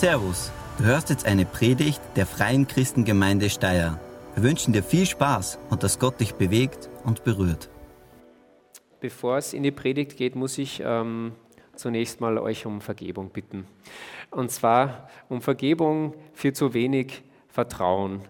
Servus, du hörst jetzt eine Predigt der Freien Christengemeinde Steyr. Wir wünschen dir viel Spaß und dass Gott dich bewegt und berührt. Bevor es in die Predigt geht, muss ich ähm, zunächst mal euch um Vergebung bitten. Und zwar um Vergebung für zu wenig Vertrauen.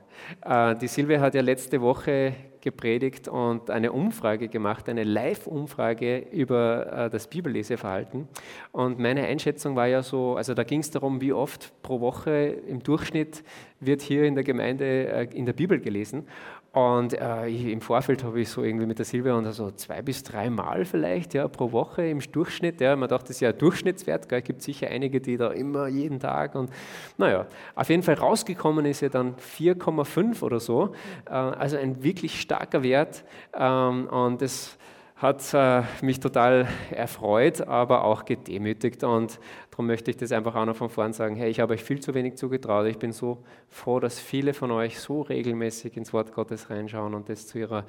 Äh, die Silvia hat ja letzte Woche gepredigt und eine Umfrage gemacht, eine Live-Umfrage über äh, das Bibelleseverhalten. Und meine Einschätzung war ja so, also da ging es darum, wie oft pro Woche im Durchschnitt wird hier in der Gemeinde äh, in der Bibel gelesen. Und äh, ich, im Vorfeld habe ich so irgendwie mit der Silvia und so zwei bis drei Mal vielleicht ja, pro Woche im Durchschnitt. Ja, man dachte, das ist ja ein Durchschnittswert. Es gibt sicher einige, die da immer jeden Tag. Und naja, auf jeden Fall rausgekommen ist ja dann 4,5 oder so. Äh, also ein wirklich starker Wert. Ähm, und das hat äh, mich total erfreut, aber auch gedemütigt. Und darum möchte ich das einfach auch noch von vorn sagen. Hey, ich habe euch viel zu wenig zugetraut. Ich bin so froh, dass viele von euch so regelmäßig ins Wort Gottes reinschauen und das zu ihrer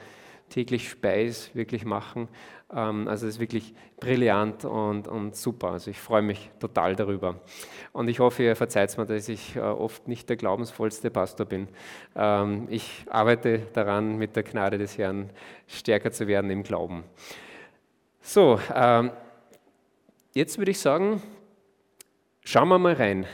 täglich Speis wirklich machen. Ähm, also es ist wirklich brillant und, und super. Also ich freue mich total darüber. Und ich hoffe, ihr verzeiht mir, dass ich äh, oft nicht der glaubensvollste Pastor bin. Ähm, ich arbeite daran, mit der Gnade des Herrn stärker zu werden im Glauben. So, ähm, jetzt würde ich sagen, schauen wir mal rein.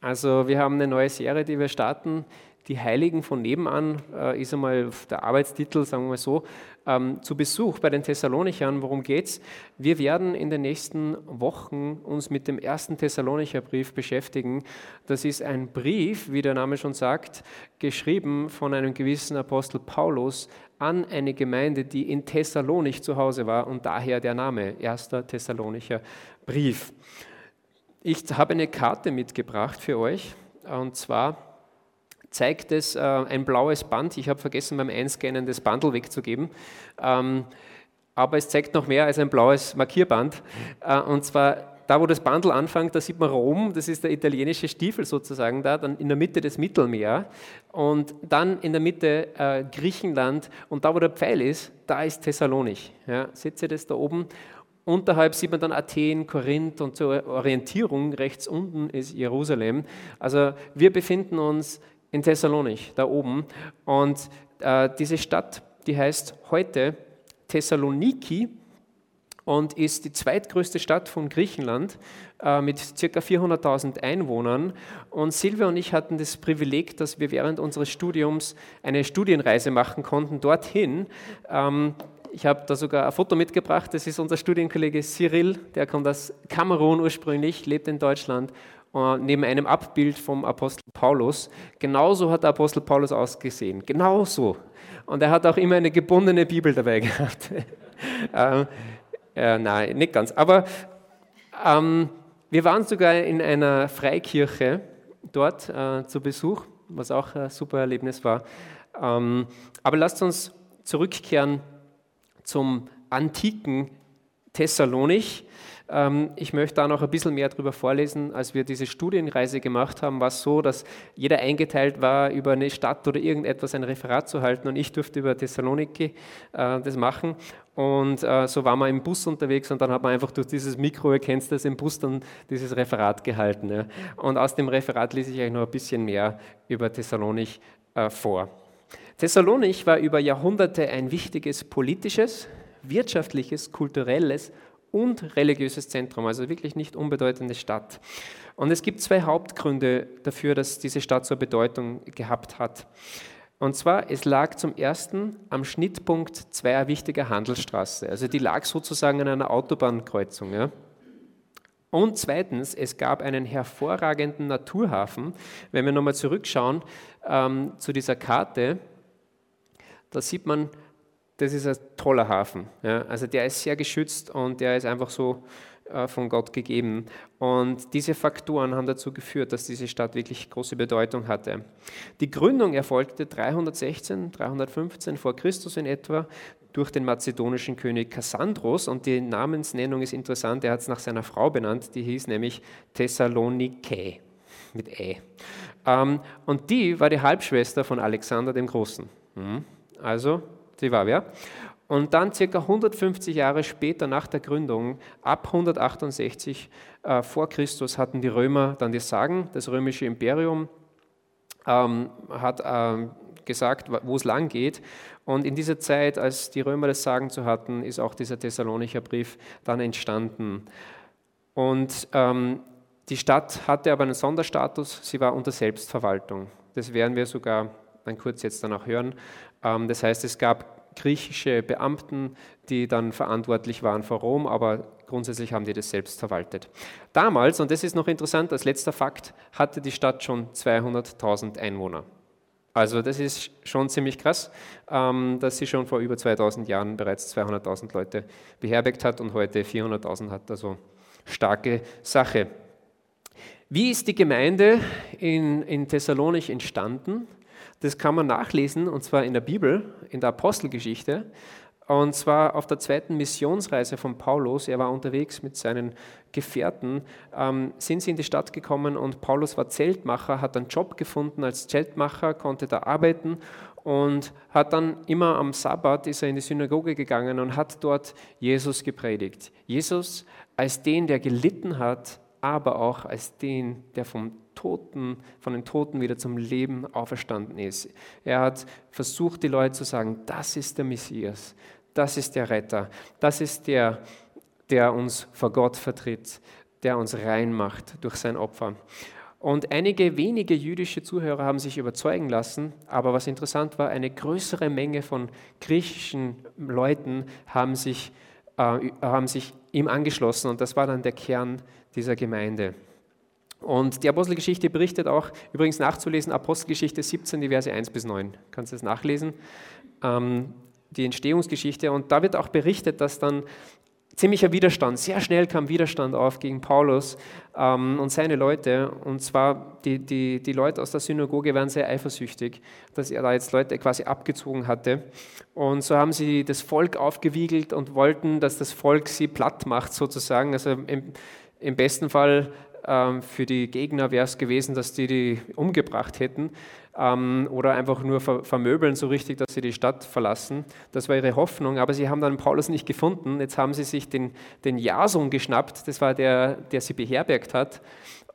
Also wir haben eine neue Serie, die wir starten die Heiligen von nebenan äh, ist einmal der Arbeitstitel, sagen wir mal so, ähm, zu Besuch bei den Thessalonichern. Worum geht's? Wir werden in den nächsten Wochen uns mit dem ersten Thessalonicher Brief beschäftigen. Das ist ein Brief, wie der Name schon sagt, geschrieben von einem gewissen Apostel Paulus an eine Gemeinde, die in Thessalonich zu Hause war und daher der Name, erster Thessalonicher Brief. Ich habe eine Karte mitgebracht für euch und zwar zeigt es äh, ein blaues Band. Ich habe vergessen beim Einscannen das Bundle wegzugeben. Ähm, aber es zeigt noch mehr als ein blaues Markierband. Äh, und zwar da, wo das Bundle anfängt, da sieht man Rom, das ist der italienische Stiefel sozusagen da, dann in der Mitte das Mittelmeer und dann in der Mitte äh, Griechenland und da, wo der Pfeil ist, da ist Thessalonich. Ja, seht ihr das da oben? Unterhalb sieht man dann Athen, Korinth und zur Orientierung rechts unten ist Jerusalem. Also wir befinden uns in Thessalonich, da oben. Und äh, diese Stadt, die heißt heute Thessaloniki und ist die zweitgrößte Stadt von Griechenland äh, mit ca. 400.000 Einwohnern. Und Silvia und ich hatten das Privileg, dass wir während unseres Studiums eine Studienreise machen konnten dorthin. Ähm, ich habe da sogar ein Foto mitgebracht. Das ist unser Studienkollege Cyril, der kommt aus Kamerun ursprünglich, lebt in Deutschland neben einem Abbild vom Apostel Paulus. Genauso hat der Apostel Paulus ausgesehen. Genauso. Und er hat auch immer eine gebundene Bibel dabei gehabt. ähm, äh, nein, nicht ganz. Aber ähm, wir waren sogar in einer Freikirche dort äh, zu Besuch, was auch ein super Erlebnis war. Ähm, aber lasst uns zurückkehren zum antiken Thessalonich. Ähm, ich möchte da noch ein bisschen mehr darüber vorlesen. Als wir diese Studienreise gemacht haben, war es so, dass jeder eingeteilt war, über eine Stadt oder irgendetwas ein Referat zu halten und ich durfte über Thessaloniki äh, das machen. Und äh, so waren wir im Bus unterwegs und dann hat man einfach durch dieses Mikro, ihr kennt das, im Bus dann dieses Referat gehalten. Ja. Und aus dem Referat lese ich euch noch ein bisschen mehr über Thessalonich äh, vor. Thessalonich war über Jahrhunderte ein wichtiges politisches, wirtschaftliches, kulturelles und religiöses Zentrum, also wirklich nicht unbedeutende Stadt. Und es gibt zwei Hauptgründe dafür, dass diese Stadt so Bedeutung gehabt hat. Und zwar, es lag zum ersten am Schnittpunkt zweier wichtiger Handelsstraße. Also die lag sozusagen an einer Autobahnkreuzung. Ja. Und zweitens, es gab einen hervorragenden Naturhafen. Wenn wir nochmal zurückschauen ähm, zu dieser Karte, da sieht man das ist ein toller Hafen. Ja. Also der ist sehr geschützt und der ist einfach so äh, von Gott gegeben. Und diese Faktoren haben dazu geführt, dass diese Stadt wirklich große Bedeutung hatte. Die Gründung erfolgte 316, 315 vor Christus in etwa durch den mazedonischen König Kassandros und die Namensnennung ist interessant, er hat es nach seiner Frau benannt, die hieß nämlich Thessalonike mit E. Ähm, und die war die Halbschwester von Alexander dem Großen. Mhm. Also Sie war wer? Und dann circa 150 Jahre später nach der Gründung, ab 168 äh, vor Christus, hatten die Römer dann das Sagen. Das römische Imperium ähm, hat ähm, gesagt, wo es lang geht. Und in dieser Zeit, als die Römer das Sagen zu hatten, ist auch dieser Thessalonicher Brief dann entstanden. Und ähm, die Stadt hatte aber einen Sonderstatus, sie war unter Selbstverwaltung. Das werden wir sogar dann kurz jetzt danach hören. Ähm, das heißt, es gab griechische Beamten, die dann verantwortlich waren vor Rom, aber grundsätzlich haben die das selbst verwaltet. Damals, und das ist noch interessant, als letzter Fakt, hatte die Stadt schon 200.000 Einwohner. Also das ist schon ziemlich krass, ähm, dass sie schon vor über 2000 Jahren bereits 200.000 Leute beherbergt hat und heute 400.000 hat. Also starke Sache. Wie ist die Gemeinde in, in Thessalonich entstanden? Das kann man nachlesen, und zwar in der Bibel, in der Apostelgeschichte. Und zwar auf der zweiten Missionsreise von Paulus. Er war unterwegs mit seinen Gefährten, ähm, sind sie in die Stadt gekommen und Paulus war Zeltmacher, hat einen Job gefunden als Zeltmacher, konnte da arbeiten und hat dann immer am Sabbat ist er in die Synagoge gegangen und hat dort Jesus gepredigt. Jesus als den, der gelitten hat, aber auch als den, der vom Toten, von den Toten wieder zum Leben auferstanden ist. Er hat versucht, die Leute zu sagen, das ist der Messias, das ist der Retter, das ist der, der uns vor Gott vertritt, der uns rein macht durch sein Opfer. Und einige wenige jüdische Zuhörer haben sich überzeugen lassen, aber was interessant war, eine größere Menge von griechischen Leuten haben sich, äh, haben sich ihm angeschlossen und das war dann der Kern dieser Gemeinde. Und die Apostelgeschichte berichtet auch, übrigens nachzulesen, Apostelgeschichte 17, die Verse 1 bis 9. Kannst du das nachlesen? Ähm, die Entstehungsgeschichte. Und da wird auch berichtet, dass dann ziemlicher Widerstand, sehr schnell kam Widerstand auf gegen Paulus ähm, und seine Leute. Und zwar die, die, die Leute aus der Synagoge waren sehr eifersüchtig, dass er da jetzt Leute quasi abgezogen hatte. Und so haben sie das Volk aufgewiegelt und wollten, dass das Volk sie platt macht sozusagen. Also im, im besten Fall für die Gegner wäre es gewesen, dass die die umgebracht hätten ähm, oder einfach nur vermöbeln, so richtig, dass sie die Stadt verlassen. Das war ihre Hoffnung, aber sie haben dann Paulus nicht gefunden. Jetzt haben sie sich den, den Jason geschnappt, das war der, der sie beherbergt hat,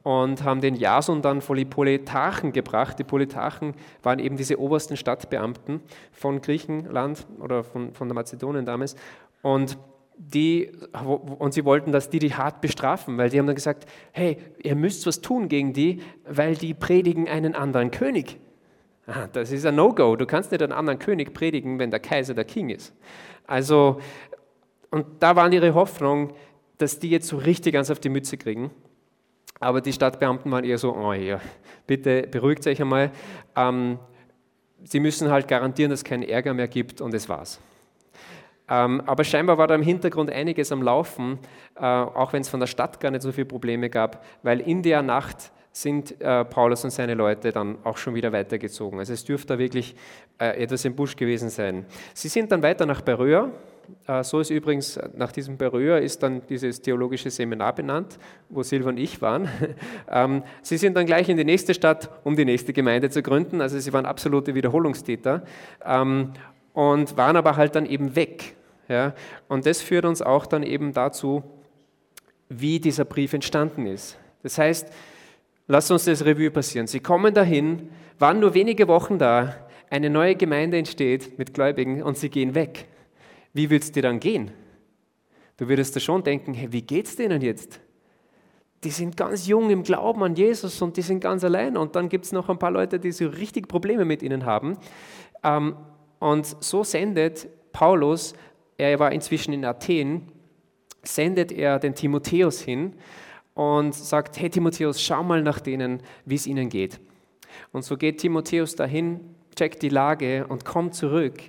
und haben den Jason dann vor die Politarchen gebracht. Die Politarchen waren eben diese obersten Stadtbeamten von Griechenland oder von, von der Mazedonien damals. Und die, und sie wollten, dass die die hart bestrafen, weil die haben dann gesagt, hey, ihr müsst was tun gegen die, weil die predigen einen anderen König. Aha, das ist ein No-Go. Du kannst nicht einen anderen König predigen, wenn der Kaiser der King ist. Also, und da war ihre Hoffnung, dass die jetzt so richtig eins auf die Mütze kriegen. Aber die Stadtbeamten waren eher so, oh ja, bitte beruhigt euch einmal. Ähm, sie müssen halt garantieren, dass es keinen Ärger mehr gibt und es war's. Ähm, aber scheinbar war da im Hintergrund einiges am Laufen, äh, auch wenn es von der Stadt gar nicht so viele Probleme gab, weil in der Nacht sind äh, Paulus und seine Leute dann auch schon wieder weitergezogen. Also es dürfte da wirklich äh, etwas im Busch gewesen sein. Sie sind dann weiter nach Beröa. So ist übrigens nach diesem Beröa ist dann dieses theologische Seminar benannt, wo Silva und ich waren. Ähm, sie sind dann gleich in die nächste Stadt, um die nächste Gemeinde zu gründen. Also sie waren absolute Wiederholungstäter ähm, und waren aber halt dann eben weg. Ja? Und das führt uns auch dann eben dazu, wie dieser Brief entstanden ist. Das heißt, lasst uns das Revue passieren. Sie kommen dahin, waren nur wenige Wochen da, eine neue Gemeinde entsteht mit Gläubigen und sie gehen weg. Wie wird es dir dann gehen? Du würdest da schon denken, hey, wie es denen jetzt? Die sind ganz jung im Glauben an Jesus und die sind ganz allein. Und dann gibt es noch ein paar Leute, die so richtig Probleme mit ihnen haben. Ähm, und so sendet Paulus, er war inzwischen in Athen, sendet er den Timotheus hin und sagt, hey Timotheus, schau mal nach denen, wie es ihnen geht. Und so geht Timotheus dahin, checkt die Lage und kommt zurück.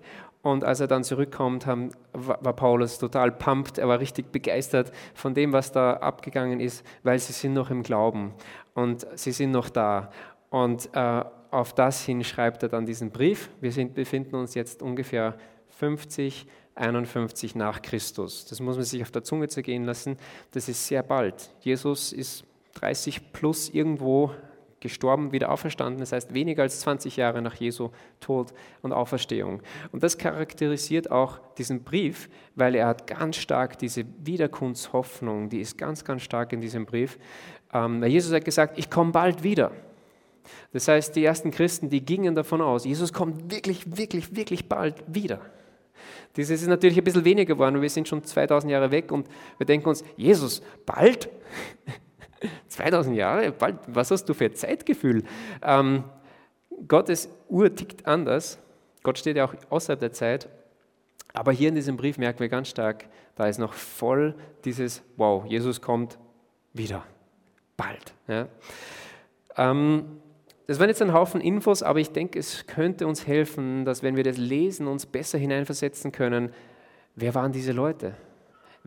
Und als er dann zurückkommt, war Paulus total pumped, er war richtig begeistert von dem, was da abgegangen ist, weil sie sind noch im Glauben und sie sind noch da. Und äh, auf das hin schreibt er dann diesen Brief. Wir sind, befinden uns jetzt ungefähr 50, 51 nach Christus. Das muss man sich auf der Zunge zergehen lassen. Das ist sehr bald. Jesus ist 30 plus irgendwo gestorben, wieder auferstanden, das heißt weniger als 20 Jahre nach Jesu Tod und Auferstehung. Und das charakterisiert auch diesen Brief, weil er hat ganz stark diese Wiederkunftshoffnung, die ist ganz, ganz stark in diesem Brief. Ähm, Jesus hat gesagt, ich komme bald wieder. Das heißt, die ersten Christen, die gingen davon aus, Jesus kommt wirklich, wirklich, wirklich bald wieder. Das ist natürlich ein bisschen weniger geworden. Wir sind schon 2000 Jahre weg und wir denken uns, Jesus, bald? 2000 Jahre? Bald? Was hast du für ein Zeitgefühl? Ähm, Gottes Uhr tickt anders. Gott steht ja auch außerhalb der Zeit. Aber hier in diesem Brief merken wir ganz stark, da ist noch voll dieses, wow, Jesus kommt wieder. Bald. Ja. Ähm, das waren jetzt ein Haufen Infos, aber ich denke, es könnte uns helfen, dass wenn wir das lesen, uns besser hineinversetzen können, wer waren diese Leute?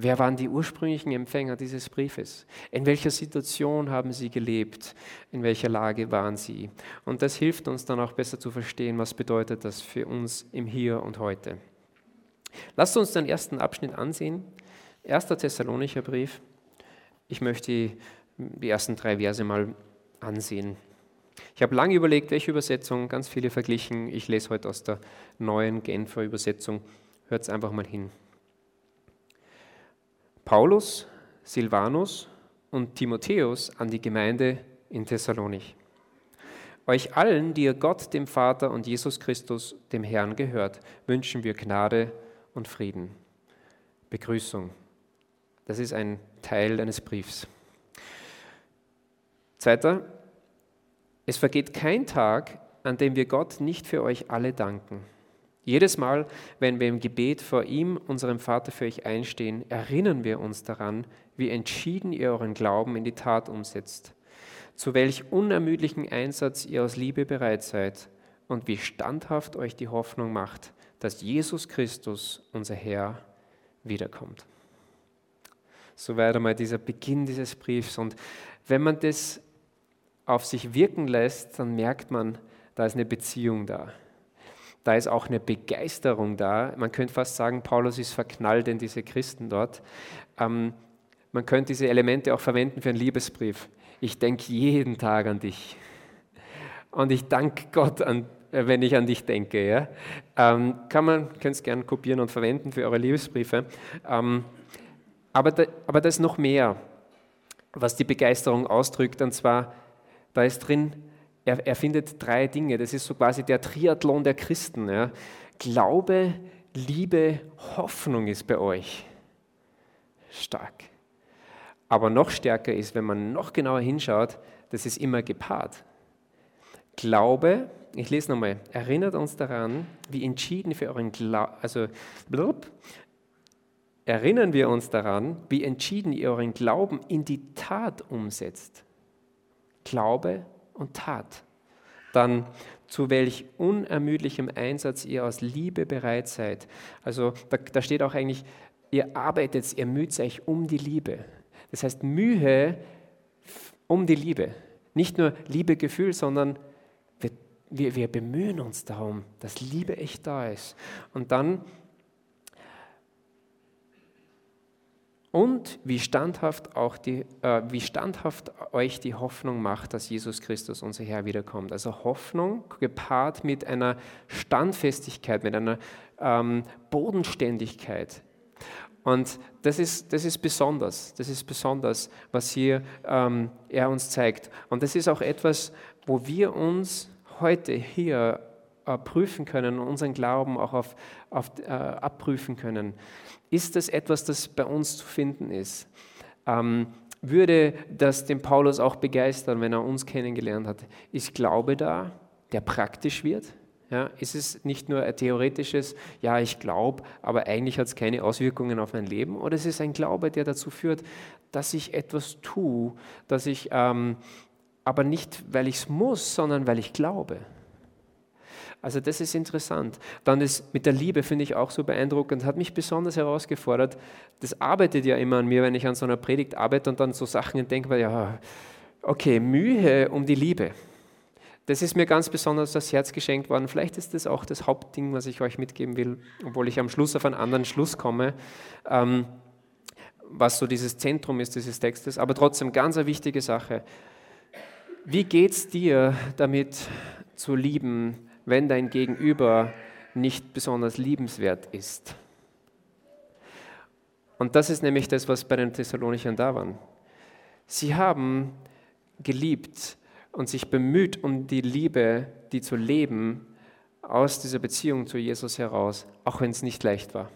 Wer waren die ursprünglichen Empfänger dieses Briefes? In welcher Situation haben sie gelebt? In welcher Lage waren sie? Und das hilft uns dann auch besser zu verstehen, was bedeutet das für uns im Hier und heute. Lasst uns den ersten Abschnitt ansehen. Erster Thessalonicher Brief. Ich möchte die ersten drei Verse mal ansehen. Ich habe lange überlegt, welche Übersetzung, ganz viele verglichen. Ich lese heute aus der neuen Genfer Übersetzung. Hört es einfach mal hin. Paulus, Silvanus und Timotheus an die Gemeinde in Thessalonich. Euch allen, die ihr Gott, dem Vater und Jesus Christus, dem Herrn gehört, wünschen wir Gnade und Frieden. Begrüßung. Das ist ein Teil eines Briefs. Zweiter, es vergeht kein Tag, an dem wir Gott nicht für euch alle danken. Jedes Mal, wenn wir im Gebet vor ihm, unserem Vater, für euch einstehen, erinnern wir uns daran, wie entschieden ihr euren Glauben in die Tat umsetzt, zu welch unermüdlichen Einsatz ihr aus Liebe bereit seid und wie standhaft euch die Hoffnung macht, dass Jesus Christus, unser Herr, wiederkommt. Soweit einmal dieser Beginn dieses Briefs. Und wenn man das auf sich wirken lässt, dann merkt man, da ist eine Beziehung da. Da ist auch eine Begeisterung da. Man könnte fast sagen, Paulus ist verknallt in diese Christen dort. Ähm, man könnte diese Elemente auch verwenden für einen Liebesbrief. Ich denke jeden Tag an dich. Und ich danke Gott, an, äh, wenn ich an dich denke. Ja? Ähm, kann man, könnt es gerne kopieren und verwenden für eure Liebesbriefe. Ähm, aber, da, aber da ist noch mehr, was die Begeisterung ausdrückt, und zwar da ist drin, er, er findet drei Dinge. Das ist so quasi der Triathlon der Christen. Ja. Glaube, Liebe, Hoffnung ist bei euch. Stark. Aber noch stärker ist, wenn man noch genauer hinschaut, das ist immer gepaart. Glaube, ich lese nochmal, erinnert uns daran, wie entschieden für euren Glauben, also blub, erinnern wir uns daran, wie entschieden ihr euren Glauben in die Tat umsetzt. Glaube und Tat. Dann zu welch unermüdlichem Einsatz ihr aus Liebe bereit seid. Also da, da steht auch eigentlich, ihr arbeitet, ihr müht euch um die Liebe. Das heißt Mühe um die Liebe. Nicht nur Liebegefühl, sondern wir, wir, wir bemühen uns darum, dass Liebe echt da ist. Und dann Und wie standhaft, auch die, äh, wie standhaft euch die Hoffnung macht, dass Jesus Christus, unser Herr, wiederkommt. Also Hoffnung gepaart mit einer Standfestigkeit, mit einer ähm, Bodenständigkeit. Und das ist, das ist besonders, das ist besonders, was hier ähm, er uns zeigt. Und das ist auch etwas, wo wir uns heute hier äh, prüfen können und unseren Glauben auch auf, auf, äh, abprüfen können. Ist das etwas, das bei uns zu finden ist? Ähm, würde das den Paulus auch begeistern, wenn er uns kennengelernt hat? Ist Glaube da, der praktisch wird? Ja, ist es nicht nur ein theoretisches, ja, ich glaube, aber eigentlich hat es keine Auswirkungen auf mein Leben? Oder ist es ein Glaube, der dazu führt, dass ich etwas tue, dass ich ähm, aber nicht, weil ich es muss, sondern weil ich glaube? Also das ist interessant. Dann ist mit der Liebe finde ich auch so beeindruckend, hat mich besonders herausgefordert. Das arbeitet ja immer an mir, wenn ich an so einer Predigt arbeite und dann so Sachen denke, ja, okay, Mühe um die Liebe. Das ist mir ganz besonders das Herz geschenkt worden. Vielleicht ist das auch das Hauptding, was ich euch mitgeben will, obwohl ich am Schluss auf einen anderen Schluss komme, ähm, was so dieses Zentrum ist dieses Textes. Aber trotzdem ganz eine wichtige Sache. Wie geht es dir damit zu lieben, wenn dein Gegenüber nicht besonders liebenswert ist? Und das ist nämlich das, was bei den Thessalonichern da war. Sie haben geliebt und sich bemüht um die Liebe, die zu leben, aus dieser Beziehung zu Jesus heraus, auch wenn es nicht leicht war.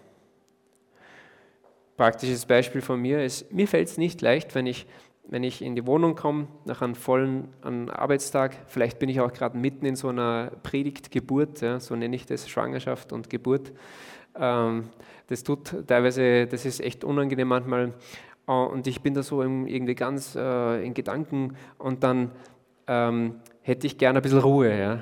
Praktisches Beispiel von mir ist, mir fällt es nicht leicht, wenn ich, wenn ich in die Wohnung komme, nach einem vollen einem Arbeitstag, vielleicht bin ich auch gerade mitten in so einer Predigtgeburt, ja, so nenne ich das, Schwangerschaft und Geburt. Ähm, das tut teilweise, das ist echt unangenehm manchmal. Äh, und ich bin da so irgendwie ganz äh, in Gedanken und dann ähm, hätte ich gerne ein bisschen Ruhe. Ja.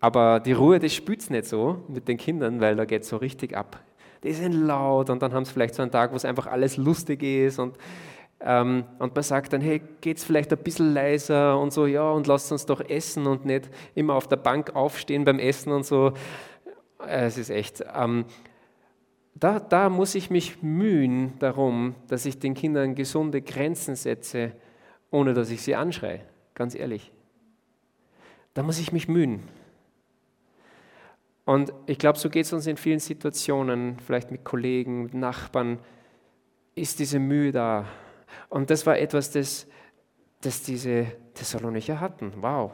Aber die Ruhe, das spürt es nicht so mit den Kindern, weil da geht es so richtig ab. Die sind laut und dann haben sie vielleicht so einen Tag, wo es einfach alles lustig ist und, ähm, und man sagt dann, hey, geht es vielleicht ein bisschen leiser und so, ja, und lasst uns doch essen und nicht immer auf der Bank aufstehen beim Essen und so. Äh, es ist echt. Ähm, da, da muss ich mich mühen darum, dass ich den Kindern gesunde Grenzen setze, ohne dass ich sie anschreie. Ganz ehrlich. Da muss ich mich mühen. Und ich glaube, so geht es uns in vielen Situationen, vielleicht mit Kollegen, mit Nachbarn, ist diese Mühe da. Und das war etwas, das, das diese Thessalonicher hatten. Wow.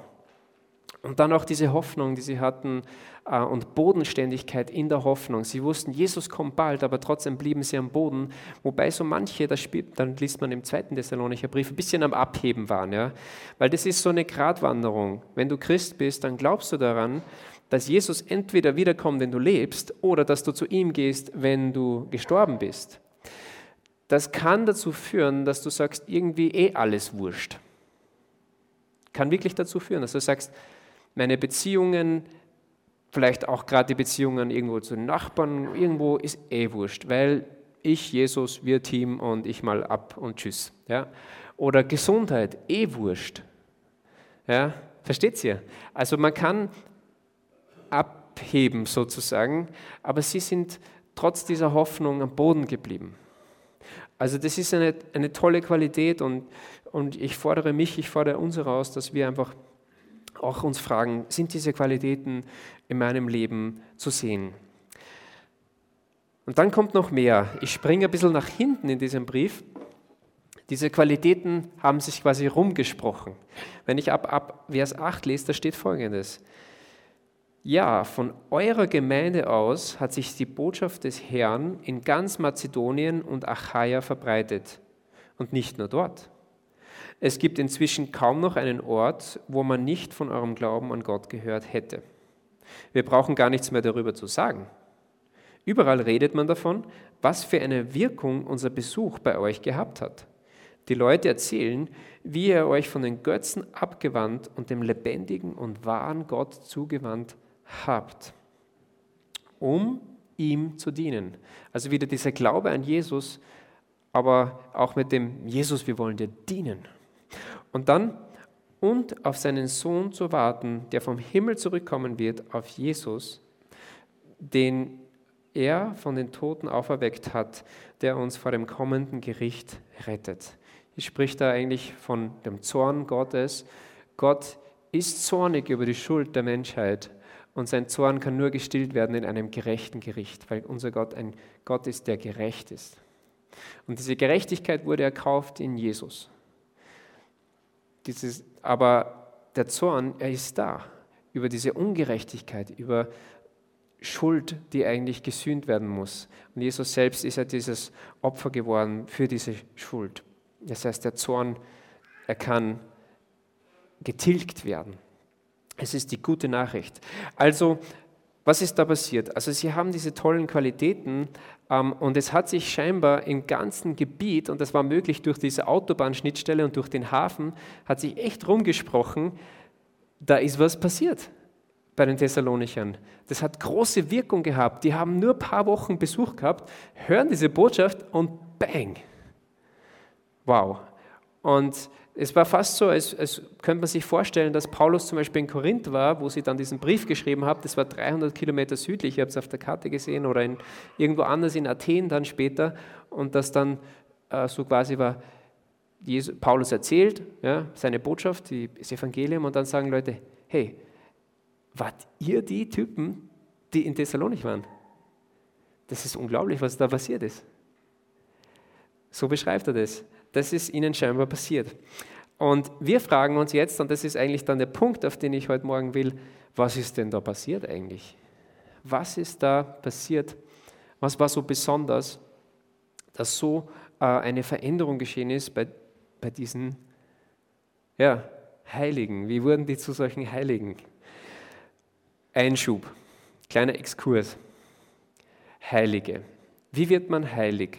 Und dann auch diese Hoffnung, die sie hatten äh, und Bodenständigkeit in der Hoffnung. Sie wussten, Jesus kommt bald, aber trotzdem blieben sie am Boden. Wobei so manche, das spielt, dann liest man im zweiten Thessalonicher Brief, ein bisschen am Abheben waren. Ja? Weil das ist so eine Gratwanderung. Wenn du Christ bist, dann glaubst du daran, dass Jesus entweder wiederkommt, wenn du lebst, oder dass du zu ihm gehst, wenn du gestorben bist. Das kann dazu führen, dass du sagst, irgendwie eh alles wurscht. Kann wirklich dazu führen, dass du sagst, meine Beziehungen, vielleicht auch gerade die Beziehungen irgendwo zu den Nachbarn, irgendwo ist eh wurscht, weil ich, Jesus, wir Team und ich mal ab und tschüss. Ja? Oder Gesundheit, eh wurscht. Ja? Versteht ihr? Also man kann abheben sozusagen, aber sie sind trotz dieser Hoffnung am Boden geblieben. Also das ist eine, eine tolle Qualität und, und ich fordere mich, ich fordere uns heraus, dass wir einfach auch uns fragen, sind diese Qualitäten in meinem Leben zu sehen? Und dann kommt noch mehr. Ich springe ein bisschen nach hinten in diesem Brief. Diese Qualitäten haben sich quasi rumgesprochen. Wenn ich ab, ab Vers 8 lese, da steht folgendes. Ja, von eurer Gemeinde aus hat sich die Botschaft des Herrn in ganz Mazedonien und Achaia verbreitet. Und nicht nur dort. Es gibt inzwischen kaum noch einen Ort, wo man nicht von eurem Glauben an Gott gehört hätte. Wir brauchen gar nichts mehr darüber zu sagen. Überall redet man davon, was für eine Wirkung unser Besuch bei euch gehabt hat. Die Leute erzählen, wie ihr euch von den Götzen abgewandt und dem lebendigen und wahren Gott zugewandt habt um ihm zu dienen. Also wieder dieser Glaube an Jesus, aber auch mit dem Jesus, wir wollen dir dienen. Und dann, und auf seinen Sohn zu warten, der vom Himmel zurückkommen wird, auf Jesus, den er von den Toten auferweckt hat, der uns vor dem kommenden Gericht rettet. Ich spricht da eigentlich von dem Zorn Gottes. Gott ist zornig über die Schuld der Menschheit und sein Zorn kann nur gestillt werden in einem gerechten Gericht, weil unser Gott ein Gott ist, der gerecht ist. Und diese Gerechtigkeit wurde erkauft in Jesus. Dieses, aber der Zorn, er ist da über diese Ungerechtigkeit, über Schuld, die eigentlich gesühnt werden muss. Und Jesus selbst ist ja dieses Opfer geworden für diese Schuld. Das heißt, der Zorn, er kann getilgt werden. Es ist die gute Nachricht. Also, was ist da passiert? Also, sie haben diese tollen Qualitäten ähm, und es hat sich scheinbar im ganzen Gebiet, und das war möglich durch diese Autobahnschnittstelle und durch den Hafen, hat sich echt rumgesprochen, da ist was passiert bei den Thessalonichern. Das hat große Wirkung gehabt. Die haben nur ein paar Wochen Besuch gehabt, hören diese Botschaft und bang. Wow. Und es war fast so, als, als könnte man sich vorstellen, dass Paulus zum Beispiel in Korinth war, wo sie dann diesen Brief geschrieben haben. Das war 300 Kilometer südlich, ich habe es auf der Karte gesehen, oder in, irgendwo anders in Athen dann später. Und das dann äh, so quasi war, Jesus, Paulus erzählt ja, seine Botschaft, die, das Evangelium, und dann sagen Leute, hey, wart ihr die Typen, die in Thessalonik waren? Das ist unglaublich, was da passiert ist. So beschreibt er das. Das ist ihnen scheinbar passiert. Und wir fragen uns jetzt, und das ist eigentlich dann der Punkt, auf den ich heute Morgen will, was ist denn da passiert eigentlich? Was ist da passiert? Was war so besonders, dass so äh, eine Veränderung geschehen ist bei, bei diesen ja, Heiligen? Wie wurden die zu solchen Heiligen? Einschub, kleiner Exkurs. Heilige. Wie wird man heilig?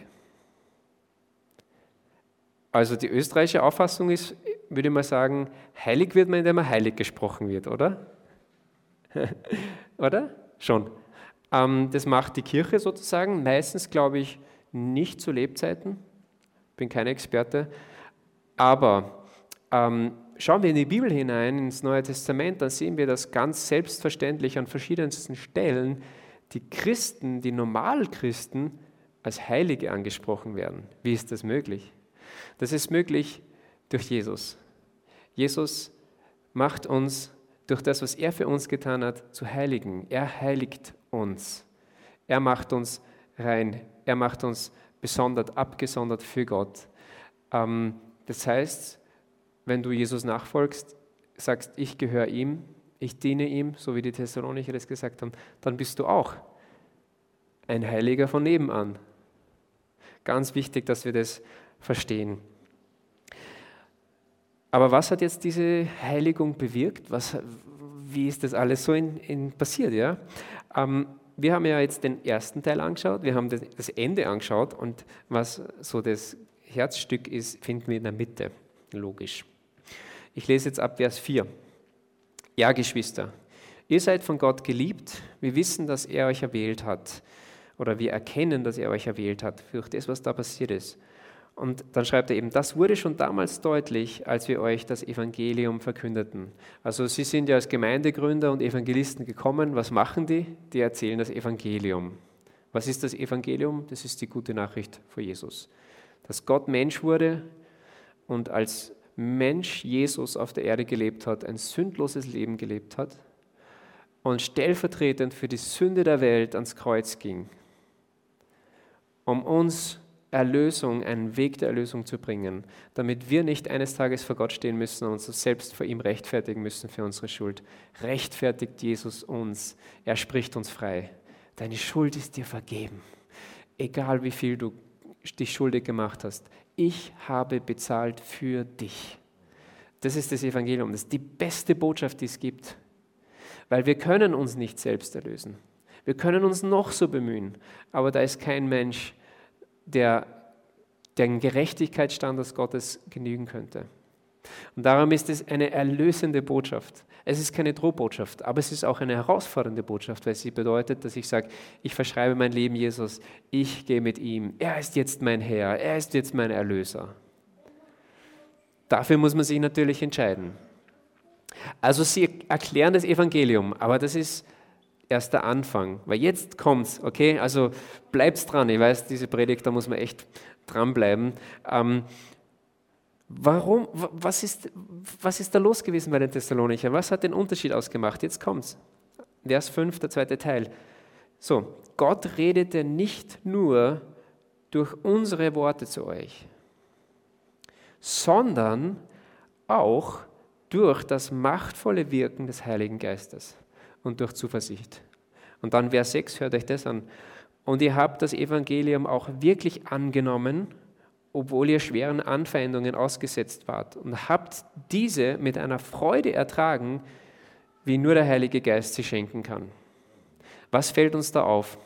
Also die österreichische Auffassung ist, würde ich mal sagen, heilig wird man, indem man heilig gesprochen wird, oder? oder? Schon. Ähm, das macht die Kirche sozusagen, meistens glaube ich nicht zu Lebzeiten, bin kein Experte, aber ähm, schauen wir in die Bibel hinein, ins Neue Testament, dann sehen wir, dass ganz selbstverständlich an verschiedensten Stellen die Christen, die Normalchristen, als Heilige angesprochen werden. Wie ist das möglich? Das ist möglich durch Jesus. Jesus macht uns durch das, was er für uns getan hat, zu Heiligen. Er heiligt uns. Er macht uns rein. Er macht uns besondert, abgesondert für Gott. Ähm, das heißt, wenn du Jesus nachfolgst, sagst, ich gehöre ihm, ich diene ihm, so wie die Thessalonicher das gesagt haben, dann bist du auch ein Heiliger von nebenan. Ganz wichtig, dass wir das verstehen. Aber was hat jetzt diese Heiligung bewirkt? Was, wie ist das alles so in, in passiert? Ja? Ähm, wir haben ja jetzt den ersten Teil angeschaut, wir haben das, das Ende angeschaut und was so das Herzstück ist, finden wir in der Mitte. Logisch. Ich lese jetzt ab Vers 4. Ja, Geschwister, ihr seid von Gott geliebt. Wir wissen, dass er euch erwählt hat. Oder wir erkennen, dass er euch erwählt hat durch das, was da passiert ist. Und dann schreibt er eben, das wurde schon damals deutlich, als wir euch das Evangelium verkündeten. Also Sie sind ja als Gemeindegründer und Evangelisten gekommen. Was machen die? Die erzählen das Evangelium. Was ist das Evangelium? Das ist die gute Nachricht vor Jesus. Dass Gott Mensch wurde und als Mensch Jesus auf der Erde gelebt hat, ein sündloses Leben gelebt hat und stellvertretend für die Sünde der Welt ans Kreuz ging, um uns Erlösung, einen Weg der Erlösung zu bringen, damit wir nicht eines Tages vor Gott stehen müssen und uns selbst vor ihm rechtfertigen müssen für unsere Schuld. Rechtfertigt Jesus uns. Er spricht uns frei. Deine Schuld ist dir vergeben. Egal wie viel du dich schuldig gemacht hast. Ich habe bezahlt für dich. Das ist das Evangelium. Das ist die beste Botschaft, die es gibt. Weil wir können uns nicht selbst erlösen. Wir können uns noch so bemühen, aber da ist kein Mensch, der den Gerechtigkeitsstandards Gottes genügen könnte. Und darum ist es eine erlösende Botschaft. Es ist keine Drohbotschaft, aber es ist auch eine herausfordernde Botschaft, weil sie bedeutet, dass ich sage, ich verschreibe mein Leben Jesus, ich gehe mit ihm, er ist jetzt mein Herr, er ist jetzt mein Erlöser. Dafür muss man sich natürlich entscheiden. Also sie erklären das Evangelium, aber das ist erst der Anfang, weil jetzt kommt's, okay? Also bleibt's dran. Ich weiß, diese Predigt, da muss man echt dranbleiben. Ähm, warum, was ist, was ist da los gewesen bei den Thessalonichern? Was hat den Unterschied ausgemacht? Jetzt kommt's. Vers 5, der zweite Teil. So, Gott redete nicht nur durch unsere Worte zu euch, sondern auch durch das machtvolle Wirken des Heiligen Geistes und durch Zuversicht. Und dann Vers 6, hört euch das an. Und ihr habt das Evangelium auch wirklich angenommen, obwohl ihr schweren Anfeindungen ausgesetzt wart und habt diese mit einer Freude ertragen, wie nur der Heilige Geist sie schenken kann. Was fällt uns da auf?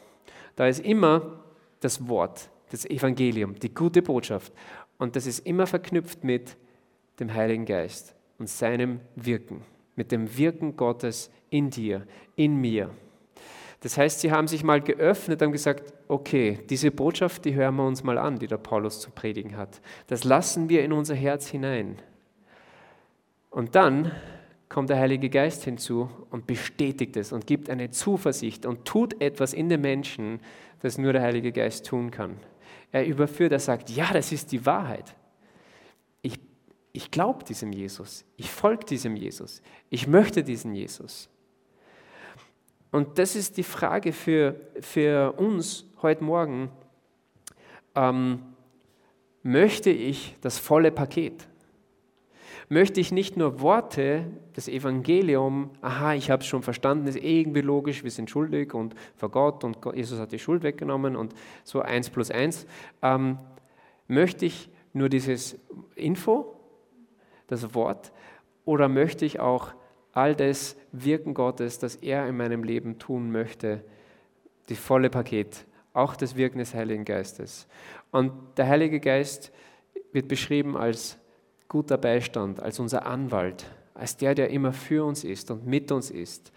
Da ist immer das Wort, das Evangelium, die gute Botschaft. Und das ist immer verknüpft mit dem Heiligen Geist und seinem Wirken, mit dem Wirken Gottes in dir, in mir. Das heißt, sie haben sich mal geöffnet und gesagt, okay, diese Botschaft, die hören wir uns mal an, die der Paulus zu predigen hat. Das lassen wir in unser Herz hinein. Und dann kommt der Heilige Geist hinzu und bestätigt es und gibt eine Zuversicht und tut etwas in den Menschen, das nur der Heilige Geist tun kann. Er überführt, er sagt, ja, das ist die Wahrheit. Ich glaube diesem Jesus, ich folge diesem Jesus, ich möchte diesen Jesus. Und das ist die Frage für, für uns heute Morgen. Ähm, möchte ich das volle Paket? Möchte ich nicht nur Worte, das Evangelium, aha, ich habe es schon verstanden, ist irgendwie logisch, wir sind schuldig und vor Gott und Jesus hat die Schuld weggenommen und so eins plus eins. Ähm, möchte ich nur dieses Info, das Wort, oder möchte ich auch all das Wirken Gottes, das er in meinem Leben tun möchte, die volle Paket, auch das Wirken des Heiligen Geistes. Und der Heilige Geist wird beschrieben als guter Beistand, als unser Anwalt, als der, der immer für uns ist und mit uns ist.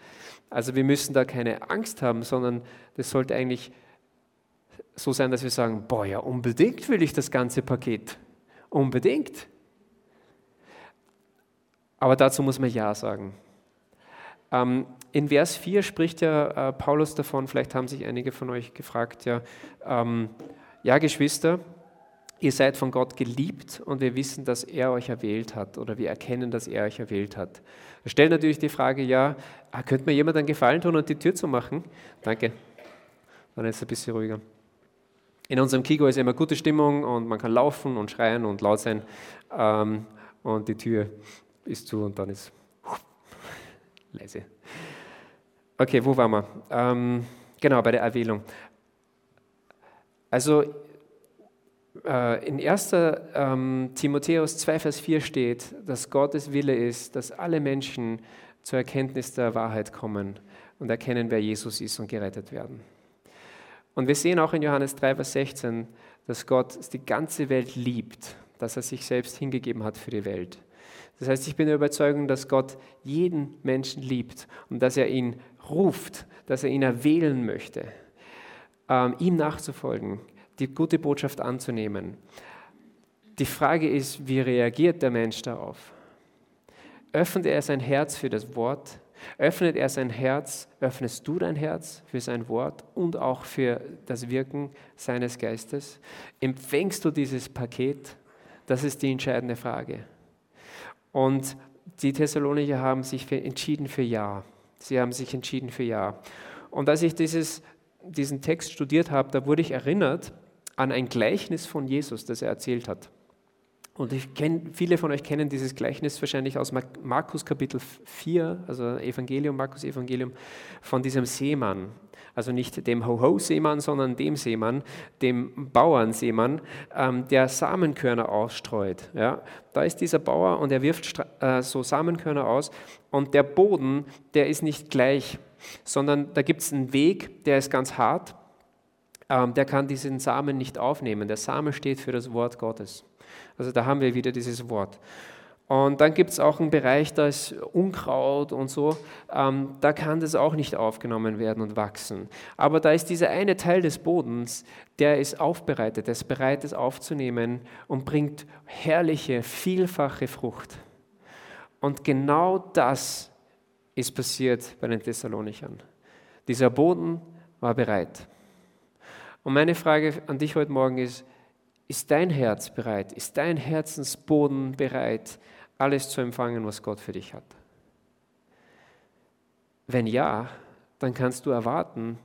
Also wir müssen da keine Angst haben, sondern das sollte eigentlich so sein, dass wir sagen, boah, ja, unbedingt will ich das ganze Paket. Unbedingt. Aber dazu muss man Ja sagen. Ähm, in Vers 4 spricht ja äh, Paulus davon, vielleicht haben sich einige von euch gefragt, ja, ähm, ja Geschwister, ihr seid von Gott geliebt und wir wissen, dass er euch erwählt hat oder wir erkennen, dass er euch erwählt hat. Wir stellen natürlich die Frage, ja, ah, könnte mir jemand einen Gefallen tun und die Tür zu machen? Danke. Dann ist es ein bisschen ruhiger. In unserem Kigo ist immer gute Stimmung und man kann laufen und schreien und laut sein ähm, und die Tür ist zu und dann ist leise. Okay, wo waren wir? Ähm, genau, bei der Erwählung. Also äh, in 1. Ähm, Timotheus 2, Vers 4 steht, dass Gottes Wille ist, dass alle Menschen zur Erkenntnis der Wahrheit kommen und erkennen, wer Jesus ist und gerettet werden. Und wir sehen auch in Johannes 3, Vers 16, dass Gott die ganze Welt liebt, dass er sich selbst hingegeben hat für die Welt. Das heißt, ich bin der Überzeugung, dass Gott jeden Menschen liebt und dass er ihn ruft, dass er ihn erwählen möchte, ähm, ihm nachzufolgen, die gute Botschaft anzunehmen. Die Frage ist, wie reagiert der Mensch darauf? Öffnet er sein Herz für das Wort? Öffnet er sein Herz, öffnest du dein Herz für sein Wort und auch für das Wirken seines Geistes? Empfängst du dieses Paket? Das ist die entscheidende Frage. Und die Thessalonicher haben sich für, entschieden für Ja. Sie haben sich entschieden für Ja. Und als ich dieses, diesen Text studiert habe, da wurde ich erinnert an ein Gleichnis von Jesus, das er erzählt hat. Und ich kenn, viele von euch kennen dieses Gleichnis wahrscheinlich aus Markus Kapitel 4, also Evangelium, Markus Evangelium, von diesem Seemann. Also nicht dem Ho-Ho-Seemann, sondern dem Seemann, dem Bauernseemann, ähm, der Samenkörner ausstreut. Ja? Da ist dieser Bauer und er wirft äh, so Samenkörner aus und der Boden, der ist nicht gleich, sondern da gibt es einen Weg, der ist ganz hart, ähm, der kann diesen Samen nicht aufnehmen. Der Same steht für das Wort Gottes. Also da haben wir wieder dieses Wort. Und dann gibt es auch einen Bereich, da ist Unkraut und so, ähm, da kann das auch nicht aufgenommen werden und wachsen. Aber da ist dieser eine Teil des Bodens, der ist aufbereitet, der ist bereit, es aufzunehmen und bringt herrliche, vielfache Frucht. Und genau das ist passiert bei den Thessalonichern. Dieser Boden war bereit. Und meine Frage an dich heute Morgen ist, ist dein Herz bereit? Ist dein Herzensboden bereit, alles zu empfangen, was Gott für dich hat? Wenn ja, dann kannst du erwarten,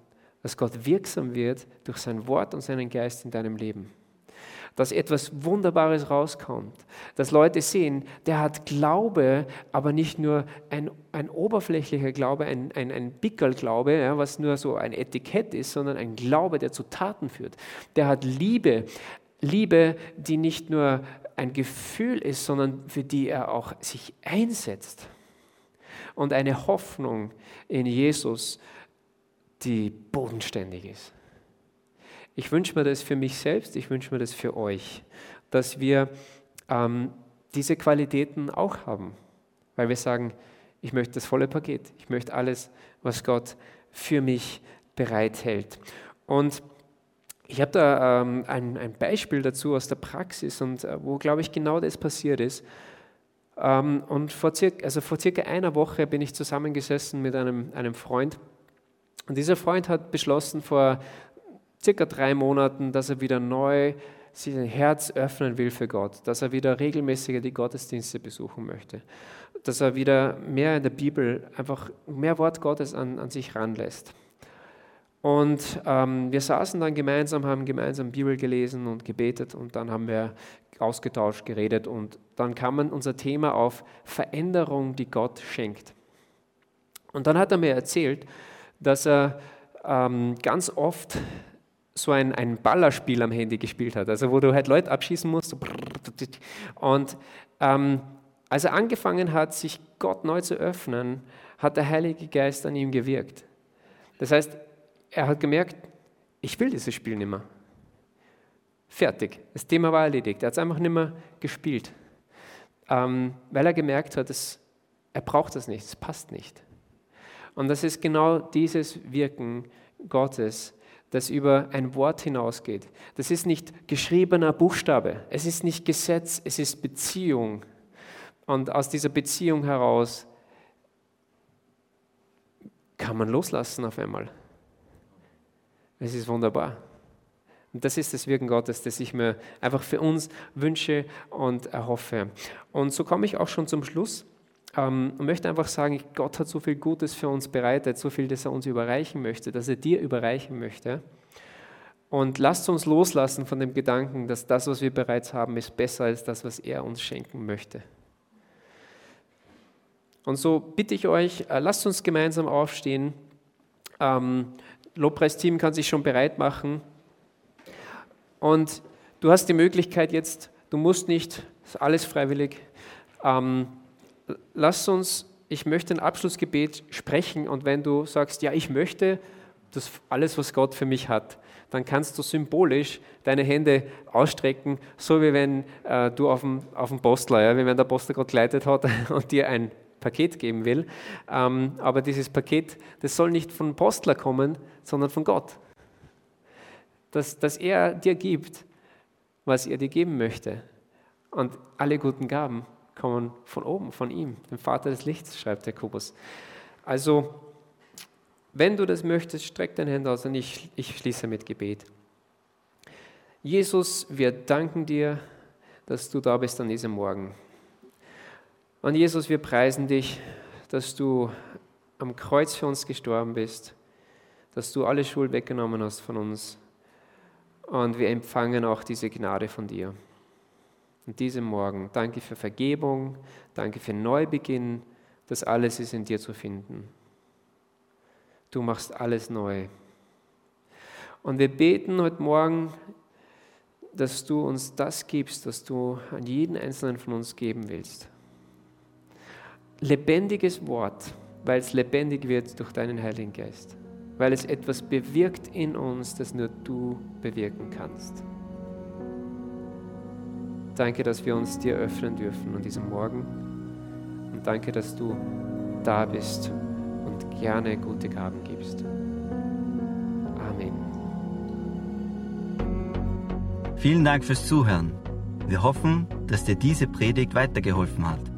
dass Gott wirksam wird durch sein Wort und seinen Geist in deinem Leben. Dass etwas Wunderbares rauskommt. Dass Leute sehen, der hat Glaube, aber nicht nur ein, ein oberflächlicher Glaube, ein, ein, ein Pickel-Glaube, ja, was nur so ein Etikett ist, sondern ein Glaube, der zu Taten führt. Der hat Liebe, Liebe, die nicht nur ein Gefühl ist, sondern für die er auch sich einsetzt. Und eine Hoffnung in Jesus, die bodenständig ist. Ich wünsche mir das für mich selbst, ich wünsche mir das für euch, dass wir ähm, diese Qualitäten auch haben, weil wir sagen, ich möchte das volle Paket, ich möchte alles, was Gott für mich bereithält. Und ich habe da ähm, ein, ein, Beispiel dazu aus der Praxis und äh, wo, glaube ich, genau das passiert ist. Ähm, und vor circa, also vor circa einer Woche bin ich zusammengesessen mit einem, einem Freund. Und dieser Freund hat beschlossen vor circa drei Monaten, dass er wieder neu sein Herz öffnen will für Gott, dass er wieder regelmäßiger die Gottesdienste besuchen möchte, dass er wieder mehr in der Bibel einfach mehr Wort Gottes an, an sich ranlässt. Und ähm, wir saßen dann gemeinsam, haben gemeinsam Bibel gelesen und gebetet und dann haben wir ausgetauscht, geredet und dann kam unser Thema auf Veränderung, die Gott schenkt. Und dann hat er mir erzählt, dass er ähm, ganz oft so ein, ein Ballerspiel am Handy gespielt hat, also wo du halt Leute abschießen musst. Und ähm, als er angefangen hat, sich Gott neu zu öffnen, hat der Heilige Geist an ihm gewirkt. Das heißt, er hat gemerkt, ich will dieses Spiel nicht mehr. Fertig. Das Thema war erledigt. Er hat es einfach nicht mehr gespielt. Ähm, weil er gemerkt hat, dass er braucht das nicht, es passt nicht. Und das ist genau dieses Wirken Gottes, das über ein Wort hinausgeht. Das ist nicht geschriebener Buchstabe, es ist nicht Gesetz, es ist Beziehung. Und aus dieser Beziehung heraus kann man loslassen auf einmal. Es ist wunderbar. Und das ist das Wirken Gottes, das ich mir einfach für uns wünsche und erhoffe. Und so komme ich auch schon zum Schluss ähm, und möchte einfach sagen, Gott hat so viel Gutes für uns bereitet, so viel, das er uns überreichen möchte, dass er dir überreichen möchte. Und lasst uns loslassen von dem Gedanken, dass das, was wir bereits haben, ist besser als das, was er uns schenken möchte. Und so bitte ich euch, äh, lasst uns gemeinsam aufstehen. Ähm, Lobpreisteam kann sich schon bereit machen. Und du hast die Möglichkeit jetzt, du musst nicht, ist alles freiwillig. Ähm, lass uns, ich möchte ein Abschlussgebet sprechen und wenn du sagst, ja, ich möchte das alles, was Gott für mich hat, dann kannst du symbolisch deine Hände ausstrecken, so wie wenn äh, du auf dem, auf dem Postler, ja, wie wenn der Postler gerade geleitet hat und dir ein Paket geben will. Ähm, aber dieses Paket, das soll nicht von Postler kommen, sondern von Gott. Dass, dass er dir gibt, was er dir geben möchte. Und alle guten Gaben kommen von oben, von ihm, dem Vater des Lichts, schreibt Jakobus. Also, wenn du das möchtest, streck deine Hände aus und ich, ich schließe mit Gebet. Jesus, wir danken dir, dass du da bist an diesem Morgen. Und Jesus, wir preisen dich, dass du am Kreuz für uns gestorben bist, dass du alle Schuld weggenommen hast von uns. Und wir empfangen auch diese Gnade von dir. Und diesem Morgen, danke für Vergebung, danke für Neubeginn, das alles ist in dir zu finden. Du machst alles neu. Und wir beten heute Morgen, dass du uns das gibst, was du an jeden einzelnen von uns geben willst lebendiges Wort, weil es lebendig wird durch deinen Heiligen Geist, weil es etwas bewirkt in uns, das nur du bewirken kannst. Danke, dass wir uns dir öffnen dürfen an diesem Morgen und danke, dass du da bist und gerne gute Gaben gibst. Amen. Vielen Dank fürs Zuhören. Wir hoffen, dass dir diese Predigt weitergeholfen hat.